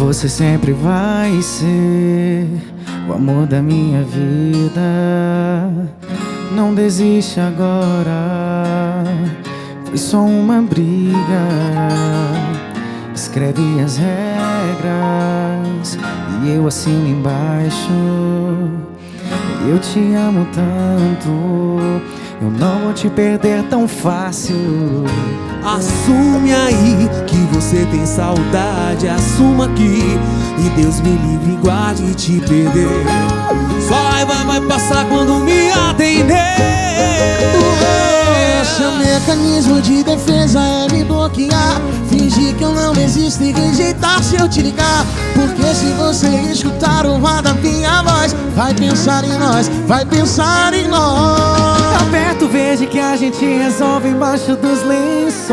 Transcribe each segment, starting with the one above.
Você sempre vai ser o amor da minha vida. Não desiste agora, foi só uma briga. Escreve as regras e eu assino embaixo. Eu te amo tanto, eu não vou te perder tão fácil. Assume aí que você tem saudade, assuma aqui e Deus me livre e guarde te perder. Só raiva vai passar quando me atender. Seu mecanismo de defesa é me bloquear Fingir que eu não existo e rejeitar se eu te ligar Porque se você escutar o da minha voz Vai pensar em nós, vai pensar em nós a gente resolve embaixo dos lençóis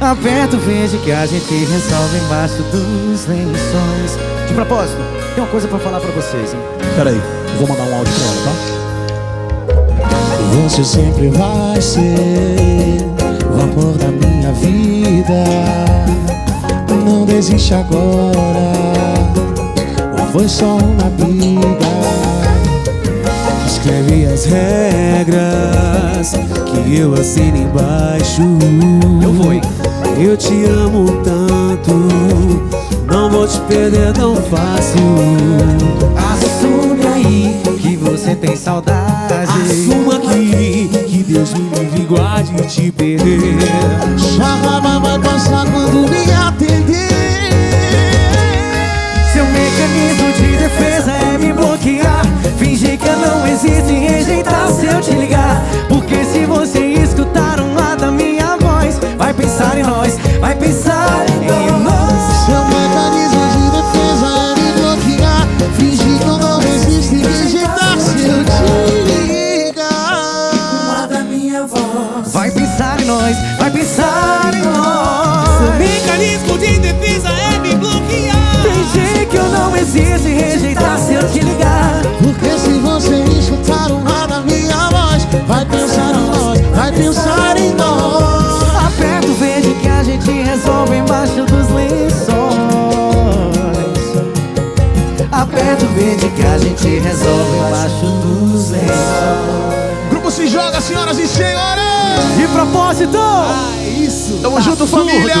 Aperta o verde que a gente resolve embaixo dos lençóis De propósito, tem uma coisa pra falar pra vocês, hein? Peraí, vou mandar um áudio pra ela, tá? Você sempre vai ser o amor da minha vida. Não desiste agora, foi só uma briga. Escreve as regras que eu assino embaixo. Eu vou? Eu te amo tanto, não vou te perder tão fácil. Assume aí que você tem saudade Assuma aqui que Deus me livre e guarde te perder. Raiva vai passar quando me atender. Se eu te ligar Porque se você escutar um lado da minha voz Vai pensar em nós, vai pensar em nós Seu mecanismo de defesa é me bloquear. Fingir que eu não existo e rejeitar se eu te ligar. Vai pensar em nós, vai pensar em Seu nós mecanismo de vai pensar em nós, vai pensar em nós. Aperta o verde que a gente resolve embaixo dos lençóis Aperta o verde que a gente resolve embaixo dos lençóis Grupo se joga, senhoras e senhores. De propósito! Ah, isso. Tamo Tá junto, surdo. família.